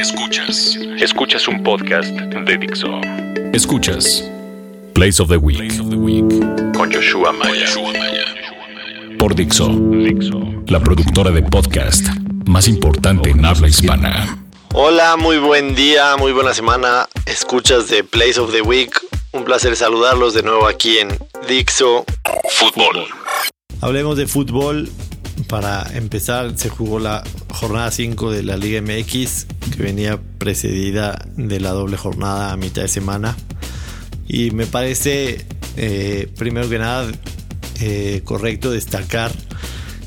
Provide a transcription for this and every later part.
Escuchas. Escuchas un podcast de Dixo. Escuchas Place of the Week. Con Joshua Maya. Por Dixo. Dixo. La productora de podcast más importante en habla hispana. Hola, muy buen día, muy buena semana. Escuchas de Place of the Week. Un placer saludarlos de nuevo aquí en Dixo Fútbol. Hablemos de fútbol. Para empezar, se jugó la jornada 5 de la Liga MX, que venía precedida de la doble jornada a mitad de semana. Y me parece, eh, primero que nada, eh, correcto destacar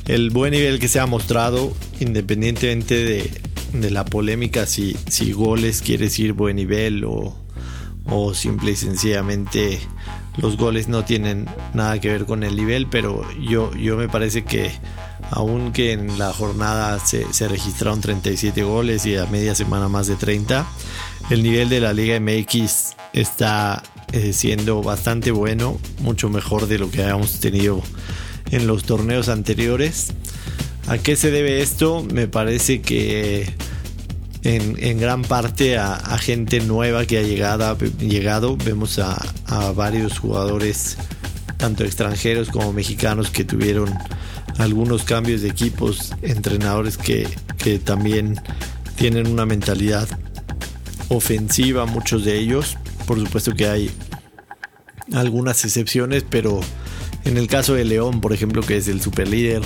el buen nivel que se ha mostrado, independientemente de, la polémica, si, si goles quiere decir buen nivel o, o simple y sencillamente los goles no tienen nada que ver con el nivel, pero yo, yo me parece que aunque en la jornada se, registraron 37 goles y a media semana más de 30, el nivel de la Liga MX está eh, siendo bastante bueno, mucho mejor de lo que habíamos tenido en los torneos anteriores. ¿A qué se debe esto? Me parece que en, gran parte a, gente nueva que ha llegado, llegado. vemos a varios jugadores, tanto extranjeros como mexicanos, que tuvieron algunos cambios de equipos, entrenadores que, que también tienen una mentalidad ofensiva, muchos de ellos. Por supuesto que hay algunas excepciones, pero en el caso de León, por ejemplo, que es el superlíder,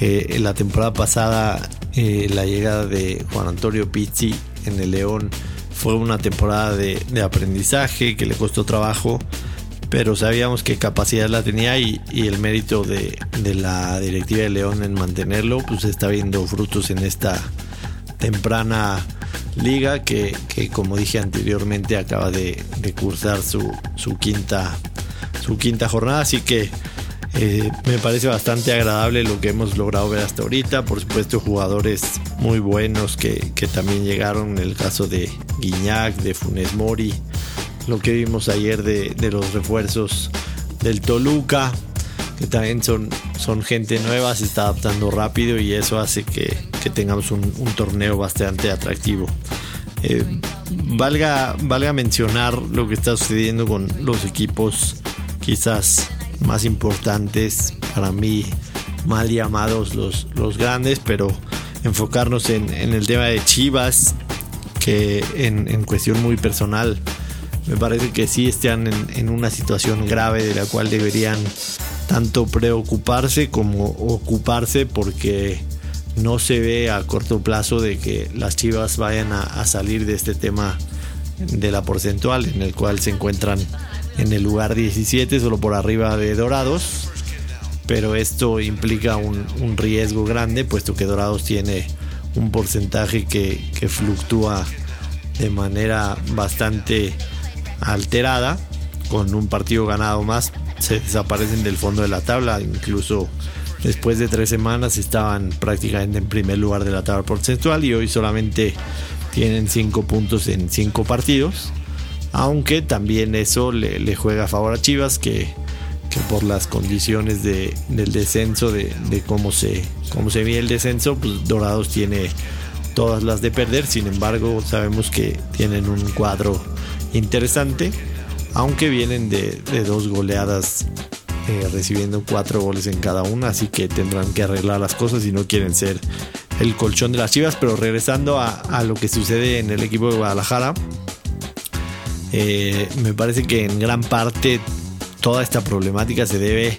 eh, en la temporada pasada eh, la llegada de Juan Antonio Pizzi en el León fue una temporada de, de aprendizaje que le costó trabajo pero sabíamos que capacidad la tenía y, el mérito de, la directiva de León en mantenerlo, pues está viendo frutos en esta temprana liga que, como dije anteriormente acaba de, cursar su, quinta, su quinta jornada, así que eh, me parece bastante agradable lo que hemos logrado ver hasta ahorita. Por supuesto, jugadores muy buenos que, que también llegaron. En el caso de Guiñac, de Funes Mori, lo que vimos ayer de, los refuerzos del Toluca, que también son, son gente nueva, se está adaptando rápido y eso hace que, tengamos un, torneo bastante atractivo. Eh, valga, valga mencionar lo que está sucediendo con los equipos quizás más importantes para mí, mal llamados los, los grandes, pero enfocarnos en, el tema de Chivas, que en, en cuestión muy personal me parece que sí están en, una situación grave de la cual deberían tanto preocuparse como ocuparse porque no se ve a corto plazo de que las Chivas vayan a, salir de este tema de la porcentual en el cual se encuentran en el lugar 17 solo por arriba de Dorados. Pero esto implica un, riesgo grande puesto que Dorados tiene un porcentaje que, fluctúa de manera bastante alterada, con un partido ganado más, se desaparecen del fondo de la tabla, incluso después de tres semanas estaban prácticamente en primer lugar de la tabla porcentual y hoy solamente tienen cinco puntos en cinco partidos, aunque también eso le, juega a favor a Chivas que, por las condiciones de, del descenso, de, cómo, se, cómo se ve el descenso, pues Dorados tiene todas las de perder, sin embargo sabemos que tienen un cuadro interesante, aunque vienen de, dos goleadas eh, recibiendo cuatro goles en cada una, así que tendrán que arreglar las cosas si no quieren ser el colchón de las Chivas. Pero regresando a, lo que sucede en el equipo de Guadalajara, eh, me parece que en gran parte toda esta problemática se debe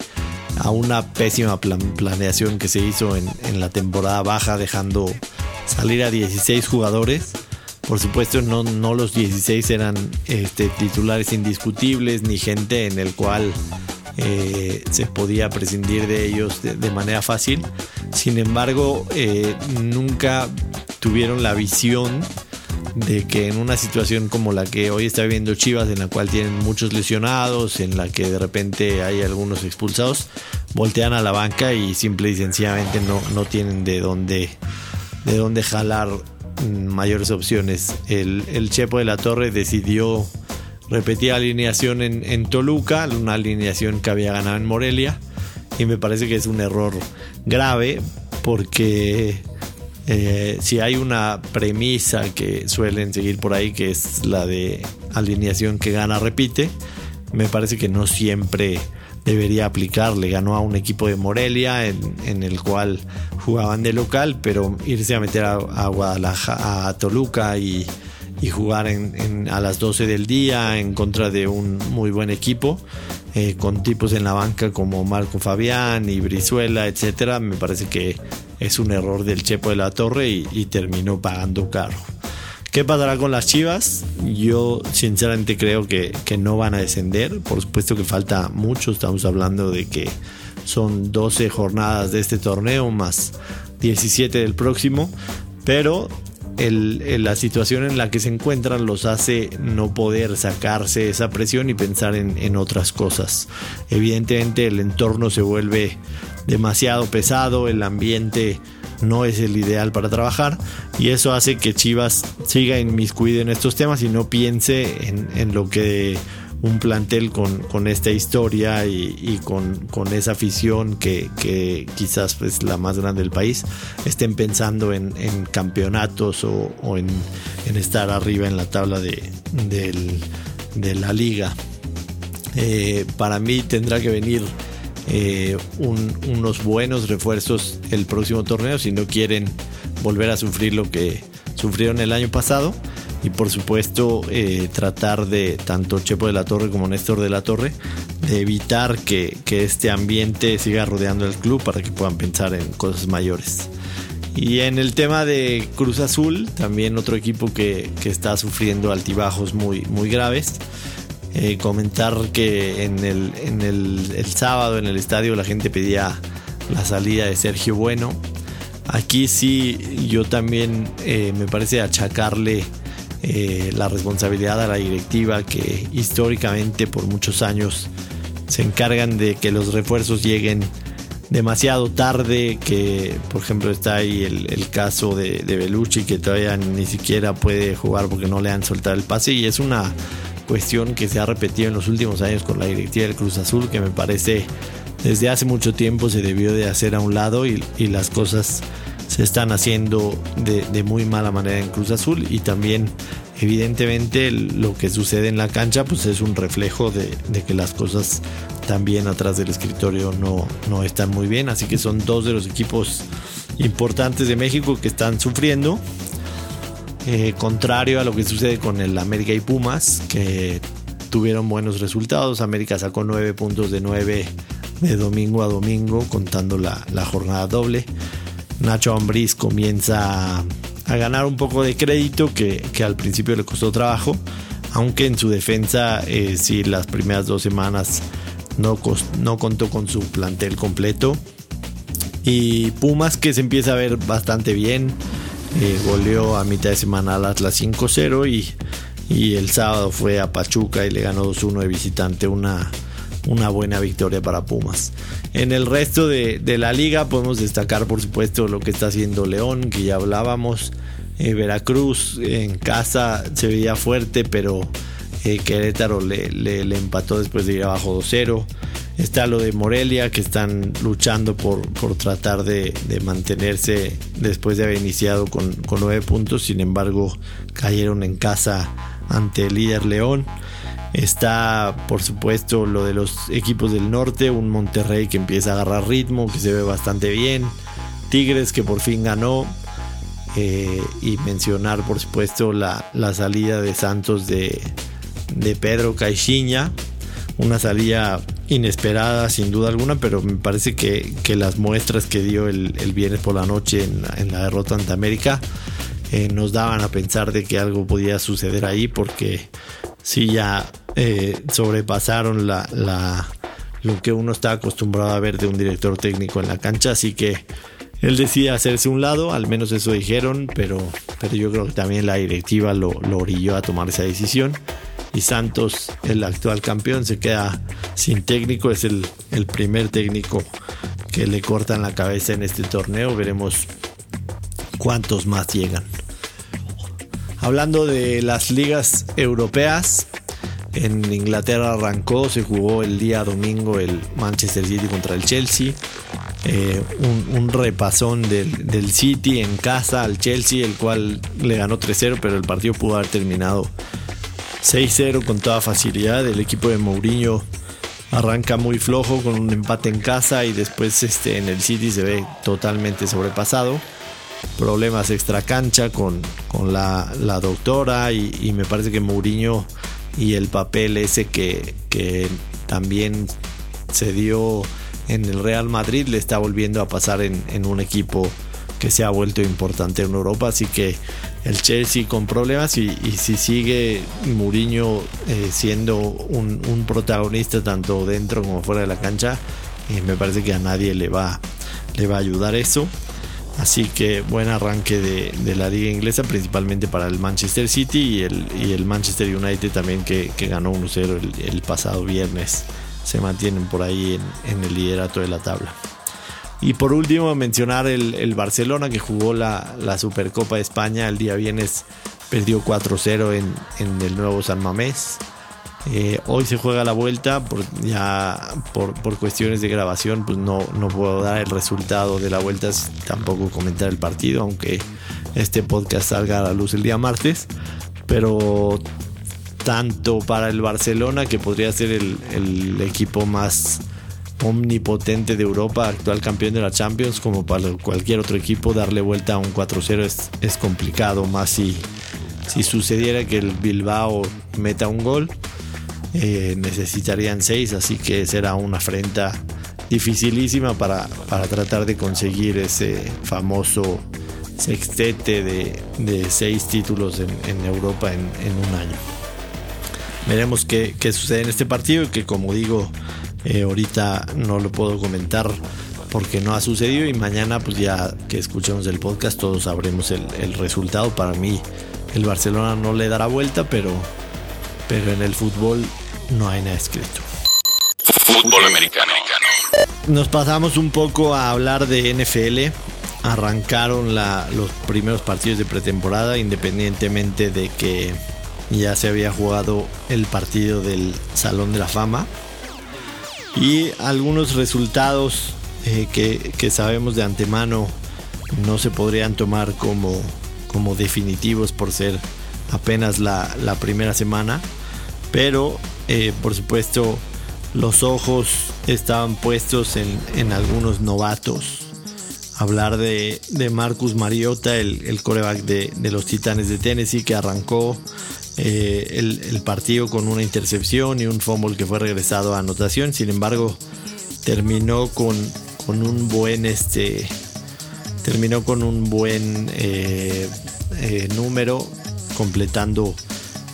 a una pésima planeación que se hizo en, la temporada baja, dejando salir a 16 jugadores por supuesto, no, no los 16 eran este, titulares indiscutibles ni gente en el cual eh, se podía prescindir de ellos de, manera fácil. Sin embargo, eh, nunca tuvieron la visión de que en una situación como la que hoy está viviendo Chivas, en la cual tienen muchos lesionados, en la que de repente hay algunos expulsados, voltean a la banca y simple y sencillamente no, no tienen de dónde, de dónde jalar mayores opciones. El, Chepo de la Torre decidió repetir alineación en, Toluca, una alineación que había ganado en Morelia. Y me parece que es un error grave porque Eh, si hay una premisa que suelen seguir por ahí, que es la de alineación que gana, repite, me parece que no siempre debería aplicar. Le ganó a un equipo de Morelia en, el cual jugaban de local, pero irse a meter a, Guadalajara, a Toluca y, jugar a las 12 del día en contra de un muy buen equipo. Eh, con tipos en la banca como Marco Fabián y Brizuela, etcétera, me parece que es un error del Chepo de la Torre y terminó pagando caro. ¿Qué pasará con las Chivas? Yo sinceramente creo que, no van a descender. Por supuesto que falta mucho. Estamos hablando de que son 12 jornadas de este torneo más 17 del próximo. Pero la situación en la que se encuentran los hace no poder sacarse esa presión y pensar en, en, otras cosas. Evidentemente el entorno se vuelve demasiado pesado, el ambiente no es el ideal para trabajar y eso hace que Chivas siga inmiscuido en estos temas y no piense en, lo que un plantel con, esta historia y, con, esa afición que, quizás es la más grande del país estén pensando en, campeonatos o, en, estar arriba en la tabla de, la liga. Eh, para mí tendrá que venir eh, unos buenos refuerzos el próximo torneo si no quieren volver a sufrir lo que sufrieron el año pasado y por supuesto eh, tratar de tanto Chepo de la Torre como Néstor de la Torre de evitar que, este ambiente siga rodeando el club para que puedan pensar en cosas mayores. Y en el tema de Cruz Azul, también otro equipo que, que está sufriendo altibajos muy, muy graves. Eh, comentar que en, el, en el, sábado en el estadio la gente pedía la salida de Sergio Bueno. Aquí sí yo también eh, me parece achacarle eh, la responsabilidad a la directiva que históricamente por muchos años se encargan de que los refuerzos lleguen demasiado tarde, que por ejemplo está ahí el, caso de, de Belucci que todavía ni siquiera puede jugar porque no le han soltado el pase y es una cuestión que se ha repetido en los últimos años con la directiva del Cruz Azul, que me parece desde hace mucho tiempo se debió de hacer a un lado y, las cosas se están haciendo de, muy mala manera en Cruz Azul. Y también evidentemente lo que sucede en la cancha pues es un reflejo de, que las cosas también atrás del escritorio no, no están muy bien. Así que son dos de los equipos importantes de México que están sufriendo eh, contrario a lo que sucede con el América y Pumas, que tuvieron buenos resultados. América sacó 9 puntos de 9 de domingo a domingo, contando la, jornada doble. Nacho Ambriz comienza a ganar un poco de crédito que, al principio le costó trabajo, aunque en su defensa, eh, sí, las primeras dos semanas no, no contó con su plantel completo. Y Pumas que se empieza a ver bastante bien eh, goleó a mitad de semana al Atlas 5-0 y, y, el sábado fue a Pachuca y le ganó 2-1 de visitante, una, una buena victoria para Pumas. En el resto de, la liga podemos destacar por supuesto lo que está haciendo León, que ya hablábamos. Eh, Veracruz en casa se veía fuerte, pero eh, Querétaro le, le, empató después de ir abajo 2-0. Está lo de Morelia, que están luchando por, tratar de, mantenerse después de haber iniciado con, nueve puntos. Sin embargo, cayeron en casa ante el líder León. Está, por supuesto, lo de los equipos del norte, un Monterrey que empieza a agarrar ritmo, que se ve bastante bien. Tigres que por fin ganó. Eh, y mencionar, por supuesto, la, salida de Santos de, de Pedro Caixinha. Una salida inesperada sin duda alguna, pero me parece que, las muestras que dio el, viernes por la noche en, la derrota ante América eh, nos daban a pensar de que algo podía suceder ahí porque sí ya eh, sobrepasaron la, la, lo que uno está acostumbrado a ver de un director técnico en la cancha, así que él decide hacerse un lado, al menos eso dijeron, pero, pero yo creo que también la directiva lo, lo orilló a tomar esa decisión y Santos, el actual campeón, se queda sin técnico. Es el, primer técnico que le cortan la cabeza en este torneo. Veremos cuántos más llegan. Hablando de las ligas europeas, en Inglaterra arrancó, se jugó el día domingo el Manchester City contra el Chelsea. eh, un, repasón del, del, City en casa al Chelsea, el cual le ganó 3-0, pero el partido pudo haber terminado 6-0 con toda facilidad. El equipo de Mourinho arranca muy flojo con un empate en casa y después este, en el City se ve totalmente sobrepasado. Problemas extra cancha con, con la, doctora y, me parece que Mourinho y el papel ese que, que también se dio en el Real Madrid le está volviendo a pasar en, en un equipo que se ha vuelto importante en Europa. Así que el Chelsea con problemas y, si sigue Mourinho eh, siendo un, protagonista tanto dentro como fuera de la cancha, eh, me parece que a nadie le va, le va a ayudar eso. Así que buen arranque de, la liga inglesa, principalmente para el Manchester City y el, y el Manchester United también que, ganó 1-0 el, pasado viernes. Se mantienen por ahí en el liderato de la tabla. Y por último, mencionar el, Barcelona que jugó la, Supercopa de España el día viernes, perdió 4-0 en, el nuevo San Mamés. Eh, hoy se juega la vuelta, por, ya por, cuestiones de grabación, pues no, no puedo dar el resultado de la vuelta, tampoco comentar el partido, aunque este podcast salga a la luz el día martes. Pero tanto para el Barcelona, que podría ser el, el equipo más omnipotente de Europa, actual campeón de la Champions, como para cualquier otro equipo, darle vuelta a un 4-0 es, complicado, más si, si sucediera que el Bilbao meta un gol, eh, necesitarían 6, así que será una afrenta dificilísima para, para tratar de conseguir ese famoso sextete de, de seis títulos en, en Europa en, en, un año. Veremos qué, qué sucede en este partido, que como digo, eh, ahorita no lo puedo comentar porque no ha sucedido y mañana pues ya que escuchemos el podcast todos sabremos el, resultado. Para mí el Barcelona no le dará vuelta, pero, pero en el fútbol no hay nada escrito. Fútbol americano. Nos pasamos un poco a hablar de NFL. Arrancaron los primeros partidos de pretemporada independientemente de que ya se había jugado el partido del Salón de la Fama y algunos resultados eh, que, sabemos de antemano no se podrían tomar como, como definitivos por ser apenas la, primera semana, pero eh, por supuesto los ojos estaban puestos en, algunos novatos. Hablar de, Marcus Mariota, el, coreback de, de, los Titanes de Tennessee, que arrancó eh, el, partido con una intercepción y un fumble que fue regresado a anotación. Sin embargo, terminó con, con un buen este. Terminó con un buen eh, eh, número, completando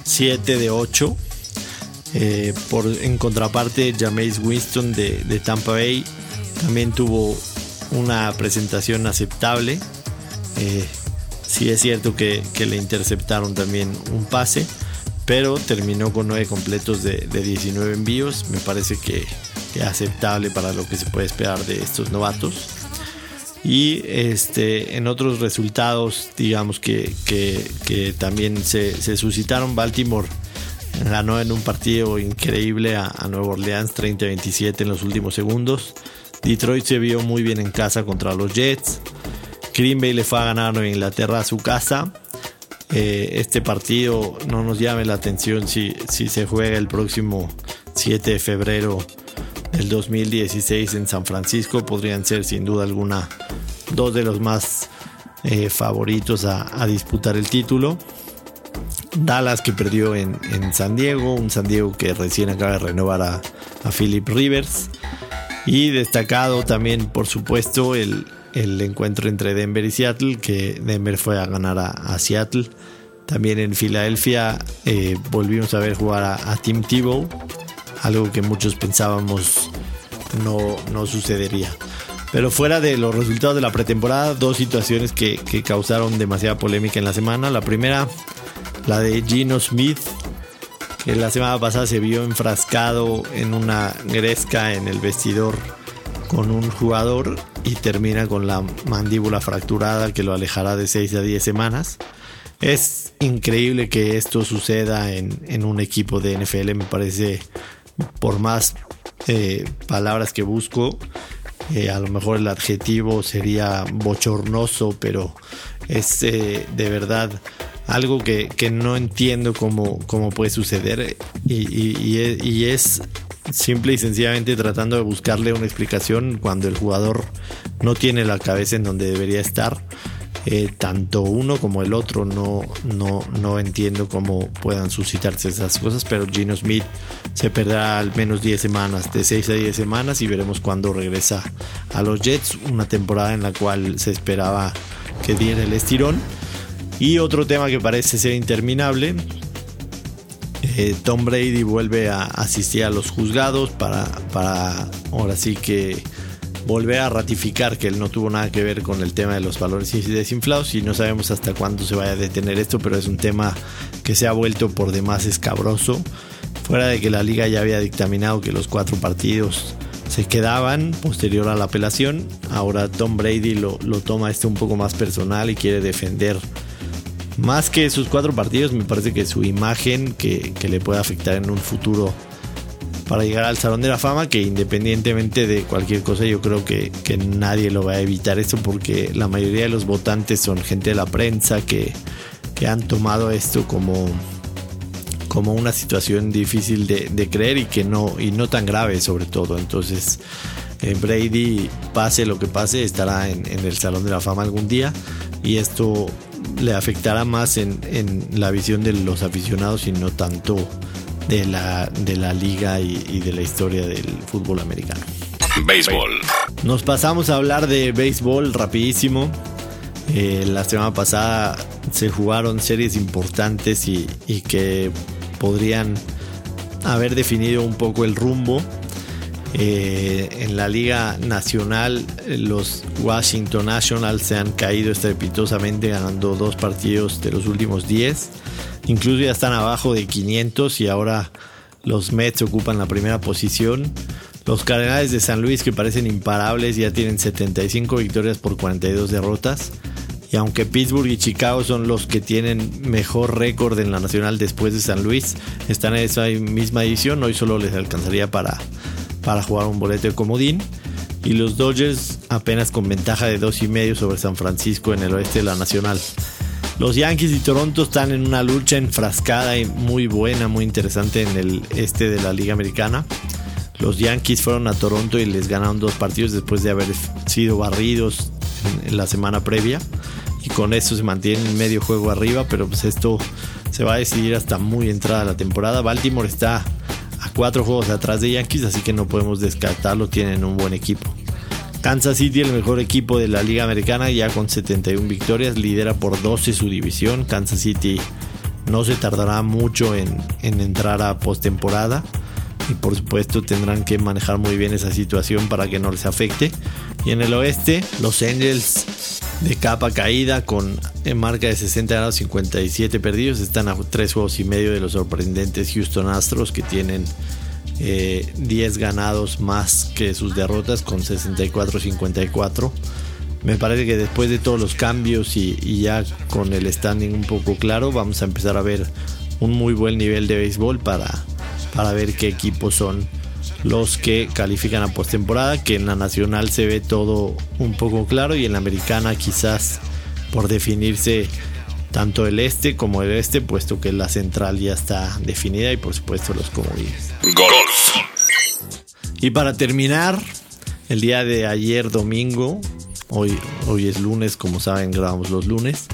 7 de 8. por, en contraparte, Jameis Winston de, de, Tampa Bay también tuvo una presentación aceptable. Sí es cierto que, le interceptaron también un pase, pero terminó con 9 completos de, 19 envíos. Me parece que, es aceptable para lo que se puede esperar de estos novatos. Y este, en otros resultados, digamos que, también se, suscitaron, Baltimore ganó en un partido increíble a, a Nueva Orleans 30-27 en los últimos segundos. Detroit se vio muy bien en casa contra los Jets. Green Bay le fue a ganar a Inglaterra a su casa. Eh, este partido no nos llame la atención si, si se juega el próximo 7 de febrero del 2016 en San Francisco. Podrían ser sin duda alguna dos de los más eh, favoritos a, disputar el título. Dallas que perdió en, San Diego, un San Diego que recién acaba de renovar a, a Philip Rivers. Y destacado también, por supuesto, el, el encuentro entre Denver y Seattle, que Denver fue a ganar a, Seattle. También en Filadelfia eh, volvimos a ver jugar a, Tim Tebow, algo que muchos pensábamos no, no, sucedería. Pero fuera de los resultados de la pretemporada, dos situaciones que, que causaron demasiada polémica en la semana. La primera, la de Gino Smith, que la semana pasada se vio enfrascado en una gresca en el vestidor con un jugador y termina con la mandíbula fracturada que lo alejará de 6 a 10 semanas. Es increíble que esto suceda en, un equipo de NFL, me parece, por más eh, palabras que busco, Eh, a lo mejor el adjetivo sería bochornoso, pero es eh, de verdad algo que, no entiendo cómo, cómo, puede suceder y, es simple y sencillamente tratando de buscarle una explicación cuando el jugador no tiene la cabeza en donde debería estar. Eh, tanto uno como el otro no, no, no entiendo cómo puedan suscitarse esas cosas, pero Gino Smith se perderá al menos 10 semanas, de 6 a 10 semanas y veremos cuándo regresa a los Jets, una temporada en la cual se esperaba que diera el estirón. Y otro tema que parece ser interminable, eh, Tom Brady vuelve a asistir a los juzgados para, para ahora sí que volver a ratificar que él no tuvo nada que ver con el tema de los valores desinflados y no sabemos hasta cuándo se vaya a detener esto, pero es un tema que se ha vuelto por demás escabroso. Fuera de que la liga ya había dictaminado que los cuatro partidos se quedaban posterior a la apelación, ahora Tom Brady lo, toma esto un poco más personal y quiere defender más que sus cuatro partidos, me parece que su imagen que, que le puede afectar en un futuro para llegar al Salón de la Fama, que independientemente de cualquier cosa, yo creo que, nadie lo va a evitar esto porque la mayoría de los votantes son gente de la prensa que, han tomado esto como, como una situación difícil de, creer y que no, y no tan grave sobre todo. Entonces, eh, Brady, pase lo que pase, estará en, el Salón de la Fama algún día y esto le afectará más en, en la visión de los aficionados y no tanto de la, de la liga y, de la historia del fútbol americano. Béisbol. Nos pasamos a hablar de béisbol rapidísimo. Eh, la semana pasada se jugaron series importantes y, y, que podrían haber definido un poco el rumbo. Eh, en la Liga Nacional, los Washington Nationals se han caído estrepitosamente ganando dos partidos de los últimos 10. Incluso ya están abajo de 500 y ahora los Mets ocupan la primera posición. Los Cardenales de San Luis, que parecen imparables, ya tienen 75 victorias por 42 derrotas. Y aunque Pittsburgh y Chicago son los que tienen mejor récord en la nacional después de San Luis, están en esa misma edición. Hoy solo les alcanzaría para, para jugar un boleto de comodín. Y los Dodgers apenas con ventaja de 2,5 sobre San Francisco en el oeste de la nacional. Los Yankees y Toronto están en una lucha enfrascada y muy buena, muy interesante en el este de la Liga Americana. Los Yankees fueron a Toronto y les ganaron dos partidos después de haber sido barridos en, la semana previa. Y con eso se mantienen medio juego arriba, pero pues esto se va a decidir hasta muy entrada la temporada. Baltimore está cuatro juegos atrás de Yankees, así que no podemos descartarlo, tienen un buen equipo. Kansas City, el mejor equipo de la Liga Americana, ya con 71 victorias, lidera por 12 su división. Kansas City no se tardará mucho en, entrar a postemporada y por supuesto tendrán que manejar muy bien esa situación para que no les afecte. Y en el oeste, los Angels de capa caída con en marca de 60 grados 57 perdidos están a 3 juegos y medio de los sorprendentes Houston Astros que tienen 10 eh, ganados más que sus derrotas con 64-54. Me parece que después de todos los cambios y, ya con el standing un poco claro, vamos a empezar a ver un muy buen nivel de béisbol para, para ver qué equipos son los que califican a postemporada, que en la nacional se ve todo un poco claro y en la americana quizás por definirse tanto el este como el este, puesto que la central ya está definida y por supuesto los comodines. Golf. Y para terminar, el día de ayer domingo, hoy, hoy es lunes, como saben, grabamos los lunes.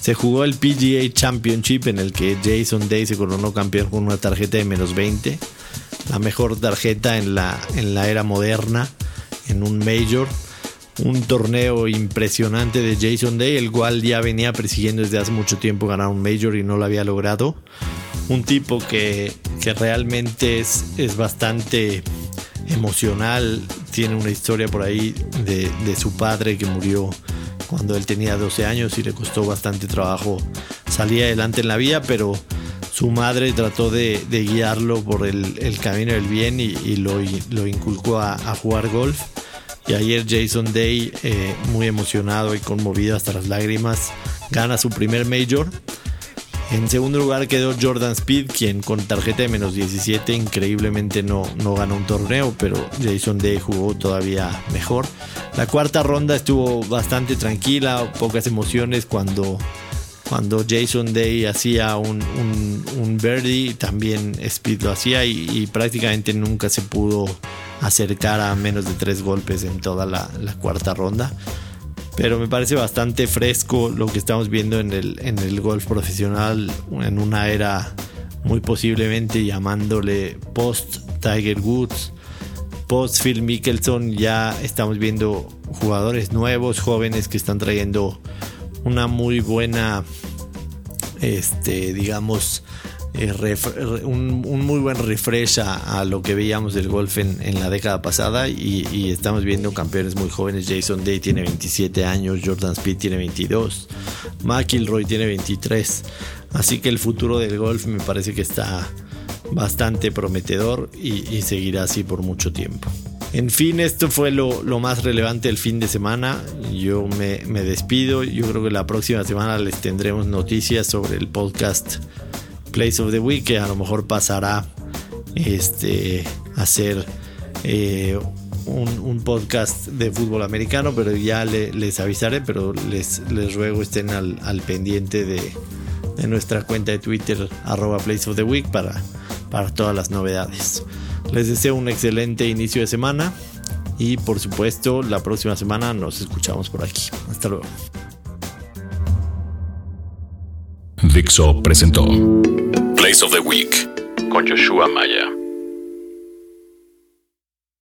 Se jugó el PGA Championship en el que Jason Day se coronó campeón con una tarjeta de menos 20. La mejor tarjeta en la, en la era moderna, en un Major un torneo impresionante de Jason Day, el cual ya venía persiguiendo desde hace mucho tiempo ganar un Major y no lo había logrado. Un tipo que, realmente es, es bastante emocional, tiene una historia por ahí de, su padre que murió cuando él tenía 12 años y le costó bastante trabajo salir adelante en la vida, pero su madre trató de, guiarlo por el, camino del bien y, lo, lo, inculcó a, a jugar golf y ayer Jason Day, eh, muy emocionado y conmovido hasta las lágrimas, gana su primer major. En segundo lugar quedó Jordan Speed, quien con tarjeta de menos 17 increíblemente no, no ganó un torneo, pero Jason Day jugó todavía mejor. La cuarta ronda estuvo bastante tranquila, pocas emociones cuando, cuando Jason Day hacía un, un, birdie, también Speed lo hacía y, prácticamente nunca se pudo acercar a menos de tres golpes en toda la cuarta ronda. Pero me parece bastante fresco lo que estamos viendo en el, en el golf profesional en una era muy posiblemente llamándole post Tiger Woods, post Phil Mickelson, ya estamos viendo jugadores nuevos, jóvenes que están trayendo una muy buena, este, digamos, eh, un, muy buen refresh a, lo que veíamos del golf en, la década pasada y, estamos viendo campeones muy jóvenes. Jason Day tiene 27 años, Jordan Speed tiene 22, McIlroy tiene 23. Así que el futuro del golf me parece que está bastante prometedor y, seguirá así por mucho tiempo. En fin, esto fue lo, más relevante del fin de semana. Yo me, me despido. Yo creo que la próxima semana les tendremos noticias sobre el podcast Place of the Week, que a lo mejor pasará este, a ser eh, un, podcast de fútbol americano, pero ya les avisaré, pero les, les ruego estén al, pendiente de, nuestra cuenta de Twitter, arroba Place of the Week, para, para todas las novedades. Les deseo un excelente inicio de semana y por supuesto la próxima semana nos escuchamos por aquí. Hasta luego. Dixo presentó Place of the Week con Joshua Maya.